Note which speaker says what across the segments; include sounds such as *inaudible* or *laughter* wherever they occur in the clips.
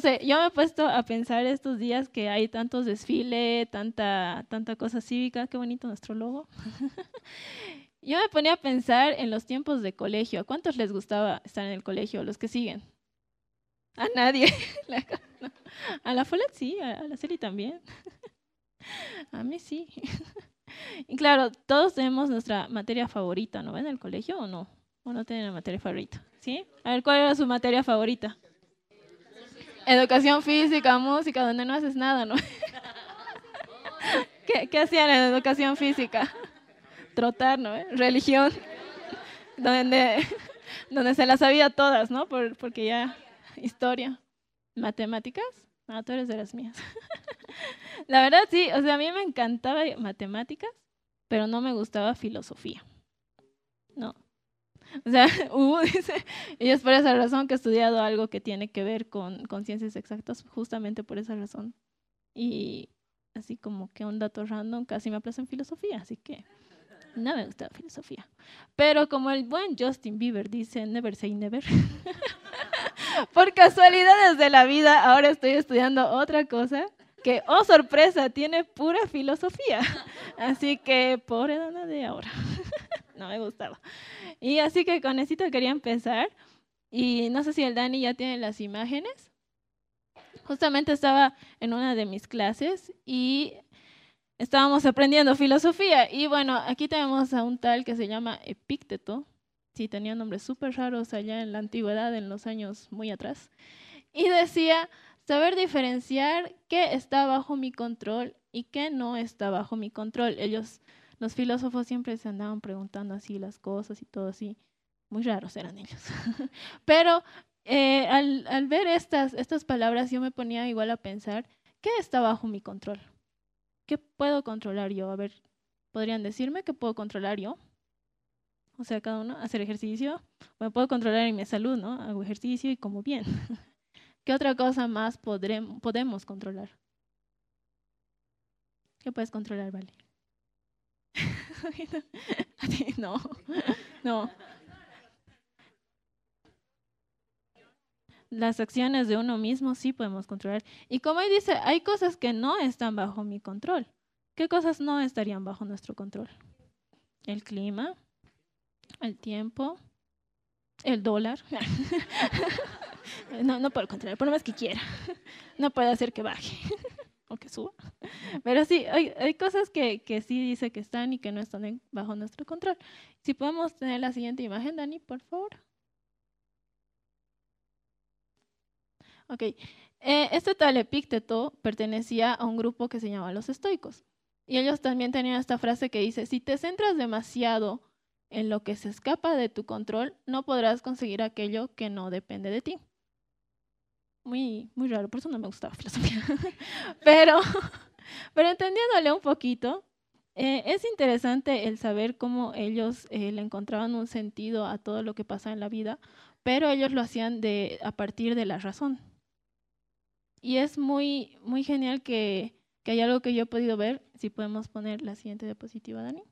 Speaker 1: sé, yo me he puesto a pensar estos días que hay tantos desfiles, tanta, tanta cosa cívica, qué bonito nuestro logo. *laughs* yo me ponía a pensar en los tiempos de colegio. ¿A cuántos les gustaba estar en el colegio? Los que siguen. A nadie. *laughs* A la Folet sí, a la Celi también. *laughs* A mí sí. Y claro, todos tenemos nuestra materia favorita, ¿no? ¿En el colegio o no? ¿O no tienen materia favorita? ¿Sí? A ver, ¿cuál era su materia favorita? Educación física, música, donde no haces nada, ¿no? ¿Qué, hacían en educación física? Trotar, ¿no? Religión, donde, donde se las sabía todas, ¿no? Por, porque ya, historia. ¿Matemáticas? No, tú eres de las mías. *laughs* La verdad sí, o sea, a mí me encantaba matemáticas, pero no me gustaba filosofía. No. *laughs* O sea, *laughs* uh, y es por esa razón que he estudiado algo que tiene que ver con, con ciencias exactas, justamente por esa razón. Y así como que un dato random casi me aplaza en filosofía, así que no me gustaba filosofía. Pero como el buen Justin Bieber dice, never say never. *laughs* por casualidades de la vida, ahora estoy estudiando otra cosa que, oh sorpresa, tiene pura filosofía. Así que, pobre dona de ahora. No me gustaba. Y así que con esto quería empezar. Y no sé si el Dani ya tiene las imágenes. Justamente estaba en una de mis clases y estábamos aprendiendo filosofía. Y bueno, aquí tenemos a un tal que se llama Epícteto. Sí, tenía nombres súper raros allá en la antigüedad, en los años muy atrás. Y decía, Saber diferenciar qué está bajo mi control y qué no está bajo mi control. Ellos, los filósofos siempre se andaban preguntando así las cosas y todo así. Muy raros eran ellos. *laughs* Pero eh, al, ver estas, estas palabras yo me ponía igual a pensar, ¿qué está bajo mi control? ¿Qué puedo controlar yo? A ver, ¿podrían decirme qué puedo controlar yo? O sea, cada uno, hacer ejercicio. Bueno, puedo controlar en mi salud, ¿no? Hago ejercicio y como bien. *laughs* ¿Qué otra cosa más podremos, podemos controlar? ¿Qué puedes controlar, Vale? *laughs* no, no. Las acciones de uno mismo sí podemos controlar. Y como ahí dice, hay cosas que no están bajo mi control. ¿Qué cosas no estarían bajo nuestro control? El clima, el tiempo, el dólar. *laughs* No, no puedo controlar, por más que quiera. No puede hacer que baje que suba. *laughs* Pero sí, hay, hay cosas que, que, sí dice que están y que no están bajo nuestro control. Si podemos tener la siguiente imagen, Dani, por favor. Ok. Eh, este tal Epícteto pertenecía a un grupo que se llamaba los estoicos. Y ellos también tenían esta frase que dice, si te centras demasiado en lo que se escapa de tu control, no podrás conseguir aquello que no depende de ti muy, muy raro, por eso no me gustaba filosofía. *laughs* pero, *laughs* pero entendiéndole un poquito, eh, es interesante el saber cómo ellos eh, le encontraban un sentido a todo lo que pasa en la vida, pero ellos lo hacían de, a partir de la razón. Y es muy, muy genial que, que hay algo que yo he podido ver, si podemos poner la siguiente diapositiva, Dani.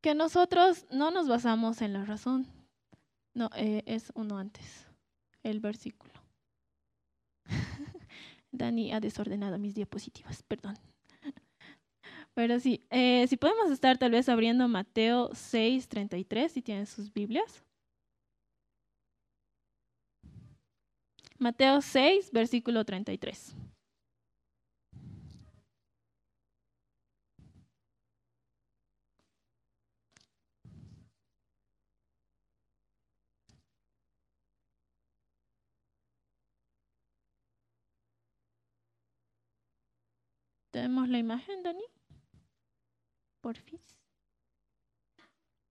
Speaker 1: Que nosotros no nos basamos en la razón, no, eh, es uno antes el versículo. *laughs* Dani ha desordenado mis diapositivas, perdón. *laughs* Pero sí, eh, si podemos estar tal vez abriendo Mateo 6, 33, si tienen sus Biblias. Mateo 6, versículo 33. ¿Tenemos la imagen, Dani? Porfis.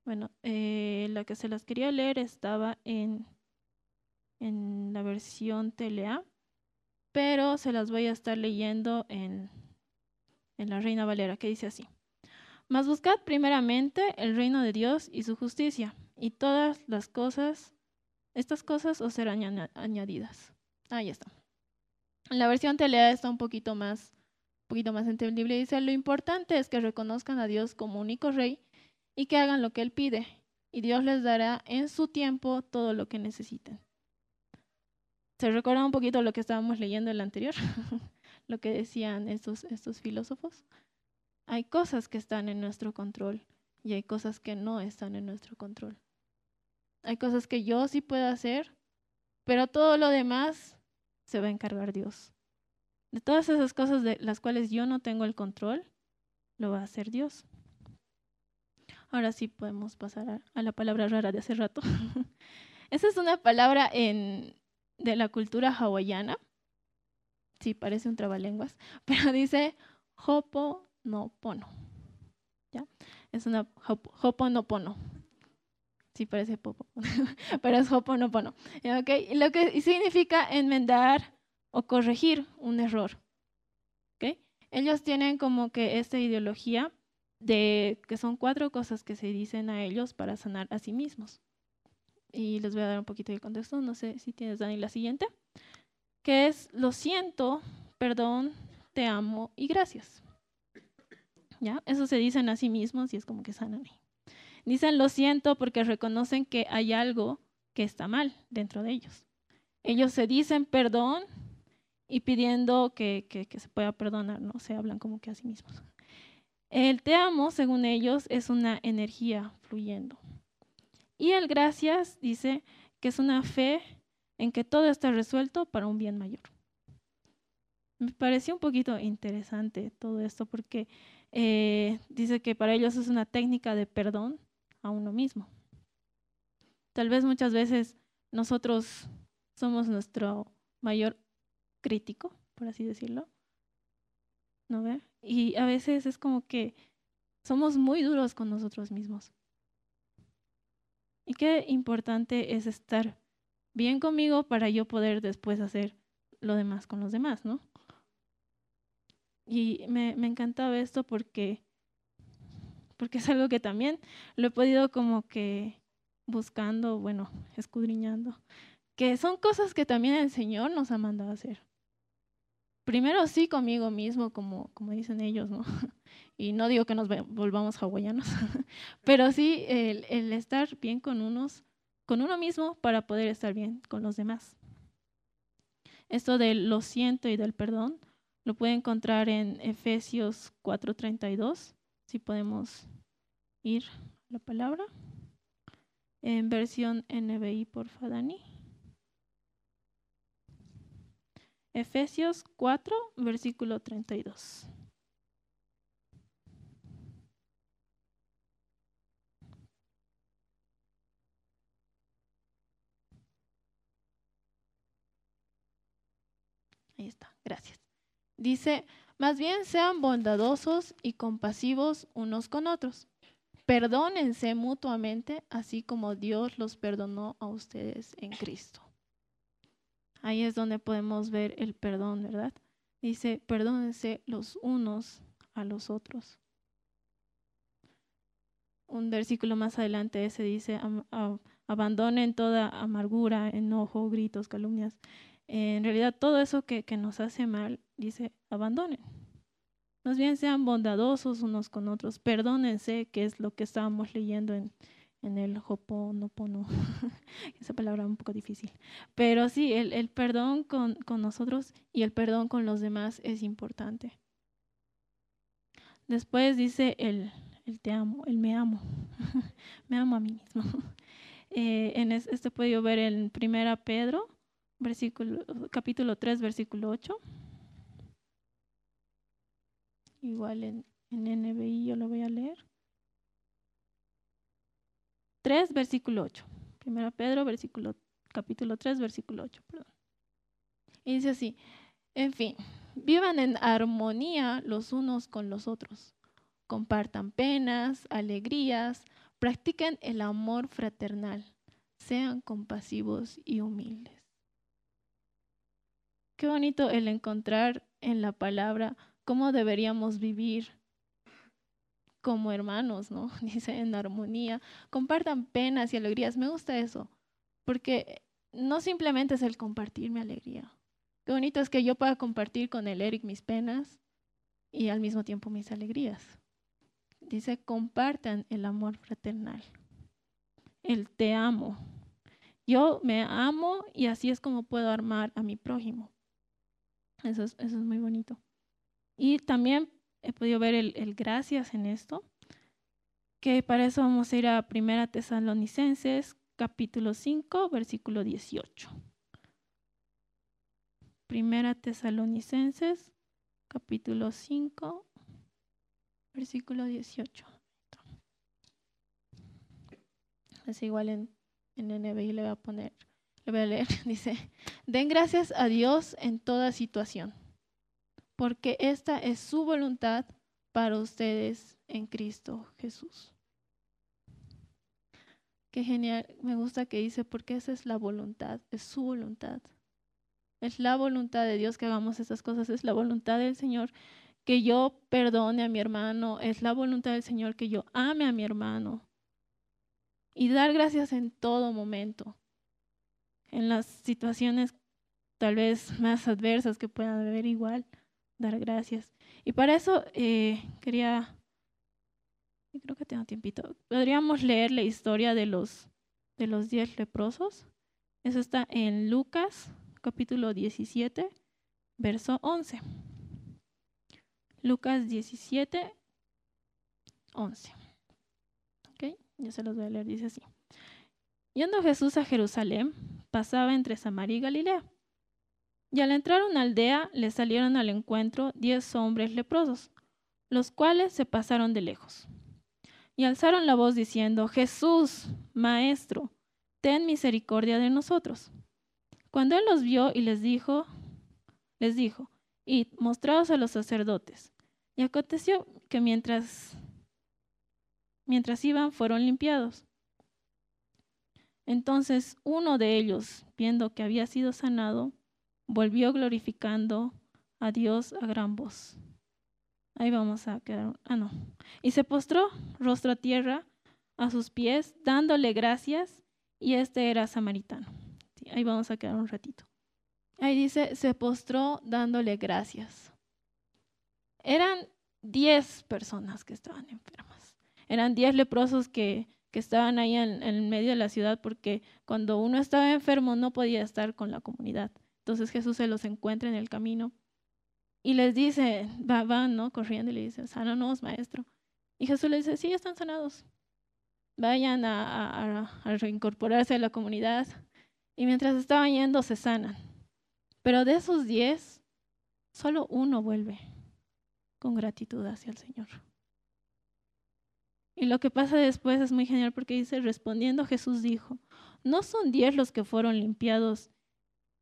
Speaker 1: Bueno, eh, la que se las quería leer estaba en, en la versión TLA, pero se las voy a estar leyendo en, en la Reina Valera, que dice así. Mas buscad primeramente el reino de Dios y su justicia, y todas las cosas, estas cosas os serán añadidas. Ahí está. La versión TLA está un poquito más poquito más entendible, dice, lo importante es que reconozcan a Dios como único rey y que hagan lo que Él pide, y Dios les dará en su tiempo todo lo que necesiten. ¿Se recuerda un poquito lo que estábamos leyendo en el anterior? *laughs* lo que decían estos, estos filósofos. Hay cosas que están en nuestro control y hay cosas que no están en nuestro control. Hay cosas que yo sí puedo hacer, pero todo lo demás se va a encargar Dios. De todas esas cosas de las cuales yo no tengo el control, lo va a hacer Dios. Ahora sí podemos pasar a, la palabra rara de hace rato. *laughs* Esa es una palabra de la cultura hawaiana. Sí, parece un trabalenguas, *laughs* pero dice Hoponopono. ¿Ya? Es una Hoponopono. Sí, parece popo, *laughs* pero es Hoponopono. ¿Okay? Lo que significa enmendar o corregir un error. ¿Okay? Ellos tienen como que esta ideología de que son cuatro cosas que se dicen a ellos para sanar a sí mismos. Y les voy a dar un poquito de contexto, no sé si tienes, Dani, la siguiente, que es lo siento, perdón, te amo y gracias. ¿Ya? Eso se dicen a sí mismos y es como que sanan ahí. Dicen lo siento porque reconocen que hay algo que está mal dentro de ellos. Ellos se dicen perdón y pidiendo que, que se pueda perdonar, ¿no? Se hablan como que a sí mismos. El te amo, según ellos, es una energía fluyendo. Y el gracias dice que es una fe en que todo está resuelto para un bien mayor. Me pareció un poquito interesante todo esto porque eh, dice que para ellos es una técnica de perdón a uno mismo. Tal vez muchas veces nosotros somos nuestro mayor crítico, por así decirlo. ¿No ve? Y a veces es como que somos muy duros con nosotros mismos. Y qué importante es estar bien conmigo para yo poder después hacer lo demás con los demás, ¿no? Y me, me encantaba esto porque, porque es algo que también lo he podido como que buscando, bueno, escudriñando, que son cosas que también el Señor nos ha mandado a hacer primero sí conmigo mismo, como, como dicen ellos, ¿no? *laughs* Y no digo que nos volvamos hawaianos, *laughs* pero sí el, estar bien con unos, con uno mismo para poder estar bien con los demás. Esto del lo siento y del perdón lo puede encontrar en Efesios 4:32, si podemos ir a la palabra, en versión NBI por Fadani. Efesios 4, versículo 32. Ahí está, gracias. Dice, más bien sean bondadosos y compasivos unos con otros. Perdónense mutuamente, así como Dios los perdonó a ustedes en Cristo. Ahí es donde podemos ver el perdón, ¿verdad? Dice, perdónense los unos a los otros. Un versículo más adelante ese dice, abandonen toda amargura, enojo, gritos, calumnias. en realidad todo eso que, que nos hace mal, dice, abandonen. Más bien sean bondadosos unos con otros, perdónense, que es lo que estábamos leyendo en, en el Hoponopono. *laughs* Esa palabra es un poco difícil. Pero sí, el, el perdón con, con, nosotros y el perdón con los demás es importante. Después dice el, el te amo, el me amo. *laughs* me amo a mí mismo. *laughs* Eh, en este puedo ver en Primera Pedro, versículo, capítulo 3, versículo 8. Igual en, en NBI yo lo voy a leer. 3, versículo 8. Primero Pedro, versículo, capítulo 3, versículo 8. Perdón. Y dice así, en fin, vivan en armonía los unos con los otros. Compartan penas, alegrías, practiquen el amor fraternal. Sean compasivos y humildes. Qué bonito el encontrar en la palabra cómo deberíamos vivir como hermanos, ¿no? *laughs* Dice en armonía, compartan penas y alegrías. Me gusta eso, porque no simplemente es el compartir mi alegría. Qué bonito es que yo pueda compartir con el Eric mis penas y al mismo tiempo mis alegrías. Dice, compartan el amor fraternal, el te amo. Yo me amo y así es como puedo armar a mi prójimo. Eso es, eso es muy bonito. Y también he podido ver el, gracias en esto, que para eso vamos a ir a Primera Tesalonicenses, capítulo 5, versículo 18. Primera Tesalonicenses, capítulo 5, versículo 18. Es igual en, en NBI le voy a poner, le voy a leer, *laughs* dice, den gracias a Dios en toda situación, porque esta es su voluntad para ustedes en Cristo Jesús. Qué genial, me gusta que dice, porque esa es la voluntad, es su voluntad. Es la voluntad de Dios que hagamos estas cosas, es la voluntad del Señor que yo perdone a mi hermano, es la voluntad del Señor que yo ame a mi hermano. Y dar gracias en todo momento. En las situaciones tal vez más adversas que puedan haber igual, dar gracias. Y para eso eh, quería, creo que tengo tiempito, podríamos leer la historia de los, de los diez leprosos. Eso está en Lucas capítulo 17, verso 11. Lucas 17, 11. Ok, ya se los voy a leer, dice así. Yendo Jesús a Jerusalén, pasaba entre Samaria y Galilea. Y al entrar a una aldea, le salieron al encuentro diez hombres leprosos, los cuales se pasaron de lejos. Y alzaron la voz diciendo, Jesús, Maestro, ten misericordia de nosotros. Cuando él los vio y les dijo, les dijo, id, mostraos a los sacerdotes. Y aconteció que mientras, mientras iban, fueron limpiados. Entonces uno de ellos, viendo que había sido sanado, volvió glorificando a Dios a gran voz. Ahí vamos a quedar. Ah, no. Y se postró rostro a tierra a sus pies, dándole gracias, y este era samaritano. ahí vamos a quedar un ratito. Ahí dice, se postró dándole gracias. Eran diez personas que estaban enfermas. Eran diez leprosos que, que estaban ahí en, en, medio de la ciudad porque cuando uno estaba enfermo no podía estar con la comunidad. Entonces Jesús se los encuentra en el camino y les dice, van, ¿no? Corriendo y le dice, sánanos, maestro. Y Jesús les dice, sí, están sanados. Vayan a, a reincorporarse a la comunidad. Y mientras estaban yendo, se sanan. Pero de esos diez, solo uno vuelve con gratitud hacia el Señor. Y lo que pasa después es muy genial porque dice, respondiendo Jesús dijo, no son diez los que fueron limpiados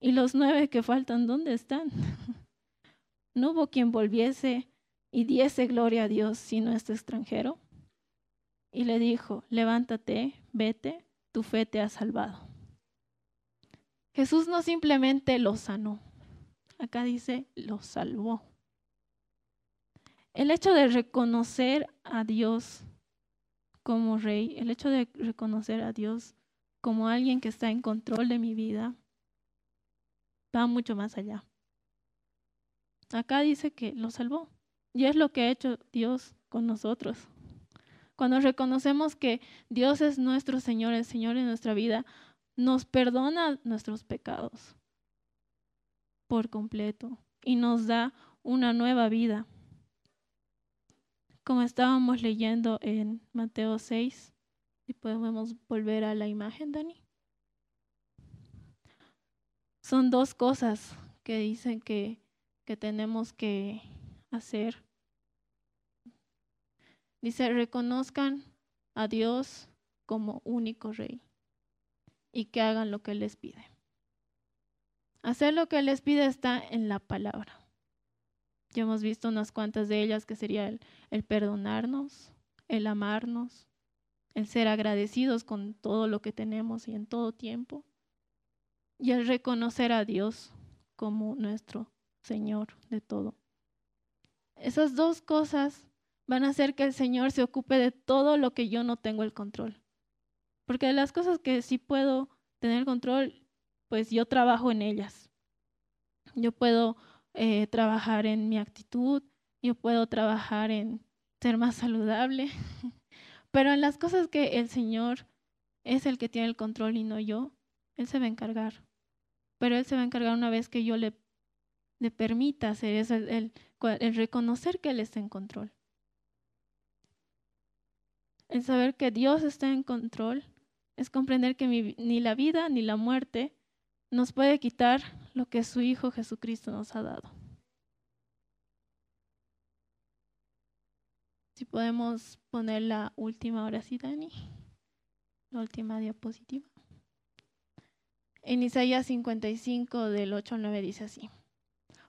Speaker 1: y los nueve que faltan, ¿dónde están? *laughs* no hubo quien volviese y diese gloria a Dios sino este extranjero. Y le dijo, levántate, vete, tu fe te ha salvado. Jesús no simplemente lo sanó, acá dice, lo salvó. El hecho de reconocer a Dios como rey, el hecho de reconocer a Dios como alguien que está en control de mi vida, va mucho más allá. Acá dice que lo salvó. Y es lo que ha hecho Dios con nosotros. Cuando reconocemos que Dios es nuestro Señor, el Señor en nuestra vida, nos perdona nuestros pecados por completo y nos da una nueva vida. Como estábamos leyendo en Mateo 6, si podemos volver a la imagen, Dani. Son dos cosas que dicen que, que tenemos que hacer. Dice, reconozcan a Dios como único rey y que hagan lo que Él les pide. Hacer lo que Él les pide está en la palabra. Ya hemos visto unas cuantas de ellas que sería el, el perdonarnos, el amarnos, el ser agradecidos con todo lo que tenemos y en todo tiempo, y el reconocer a Dios como nuestro Señor de todo. Esas dos cosas van a hacer que el Señor se ocupe de todo lo que yo no tengo el control. Porque de las cosas que sí puedo tener control, pues yo trabajo en ellas. Yo puedo eh, trabajar en mi actitud, yo puedo trabajar en ser más saludable, *laughs* pero en las cosas que el Señor es el que tiene el control y no yo, Él se va a encargar. Pero Él se va a encargar una vez que yo le, permita hacer eso, el, reconocer que Él está en control. El saber que Dios está en control es comprender que ni la vida ni la muerte nos puede quitar lo que su Hijo Jesucristo nos ha dado. Si podemos poner la última hora, sí, Dani. La última diapositiva. En Isaías 55 del 8 al 9 dice así.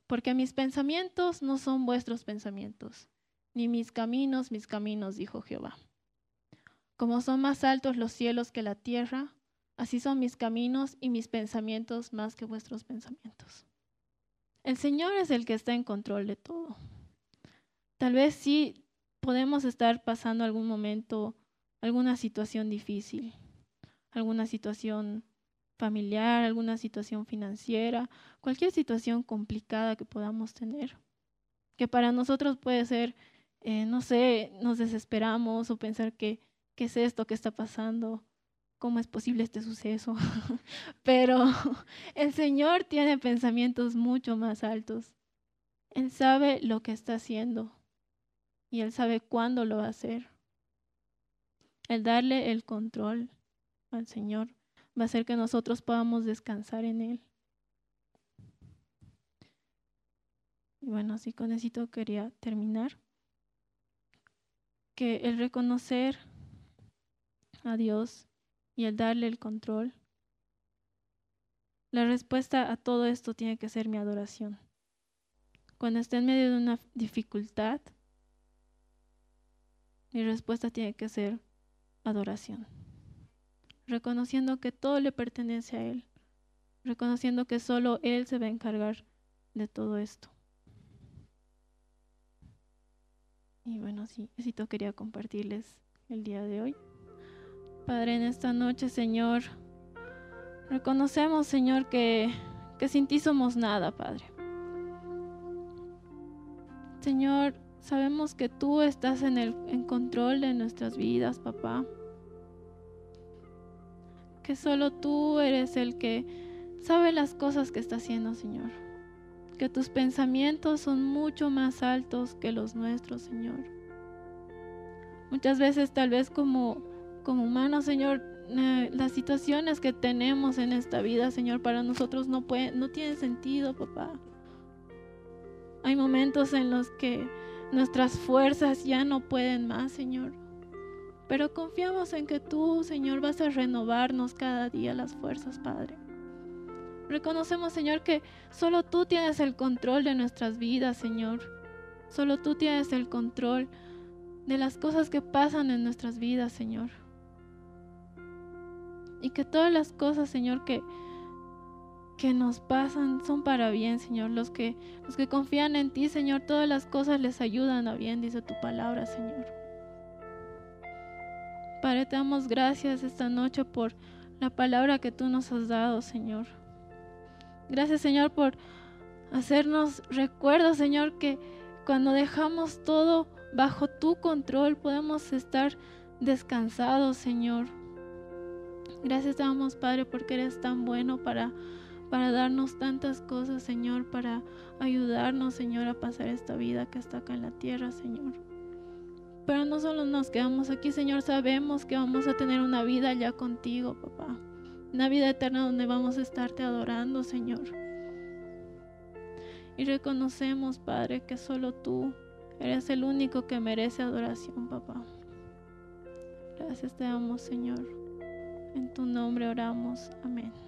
Speaker 1: Porque mis pensamientos no son vuestros pensamientos, ni mis caminos mis caminos, dijo Jehová. Como son más altos los cielos que la tierra, así son mis caminos y mis pensamientos más que vuestros pensamientos. El Señor es el que está en control de todo. Tal vez sí podemos estar pasando algún momento, alguna situación difícil, alguna situación familiar, alguna situación financiera, cualquier situación complicada que podamos tener, que para nosotros puede ser, eh, no sé, nos desesperamos o pensar que ¿qué es esto que está pasando? ¿Cómo es posible este suceso? *laughs* Pero *laughs* el Señor tiene pensamientos mucho más altos. Él sabe lo que está haciendo y Él sabe cuándo lo va a hacer. El darle el control al Señor va a hacer que nosotros podamos descansar en Él. Y bueno, así con eso quería terminar. Que el reconocer a Dios y el darle el control, la respuesta a todo esto tiene que ser mi adoración. Cuando esté en medio de una dificultad, mi respuesta tiene que ser adoración. Reconociendo que todo le pertenece a Él. Reconociendo que solo Él se va a encargar de todo esto. Y bueno, sí, eso quería compartirles el día de hoy. Padre, en esta noche, Señor, reconocemos, Señor, que, que sin ti somos nada, Padre. Señor, sabemos que tú estás en el en control de nuestras vidas, papá. Que solo tú eres el que sabe las cosas que está haciendo, Señor. Que tus pensamientos son mucho más altos que los nuestros, Señor. Muchas veces tal vez como como humanos, Señor, eh, las situaciones que tenemos en esta vida, Señor, para nosotros no, puede, no tienen sentido, papá. Hay momentos en los que nuestras fuerzas ya no pueden más, Señor. Pero confiamos en que tú, Señor, vas a renovarnos cada día las fuerzas, Padre. Reconocemos, Señor, que solo tú tienes el control de nuestras vidas, Señor. Solo tú tienes el control de las cosas que pasan en nuestras vidas, Señor. Y que todas las cosas, Señor, que, que nos pasan son para bien, Señor. Los que, los que confían en ti, Señor, todas las cosas les ayudan a bien, dice tu palabra, Señor. Padre, te damos gracias esta noche por la palabra que tú nos has dado, Señor. Gracias, Señor, por hacernos recuerdo, Señor, que cuando dejamos todo bajo tu control podemos estar descansados, Señor. Gracias te damos, Padre, porque eres tan bueno para, para darnos tantas cosas, Señor, para ayudarnos, Señor, a pasar esta vida que está acá en la tierra, Señor. Pero no solo nos quedamos aquí, Señor, sabemos que vamos a tener una vida ya contigo, papá. Una vida eterna donde vamos a estarte adorando, Señor. Y reconocemos, Padre, que solo tú eres el único que merece adoración, papá. Gracias te damos, Señor. En tu nombre oramos. Amén.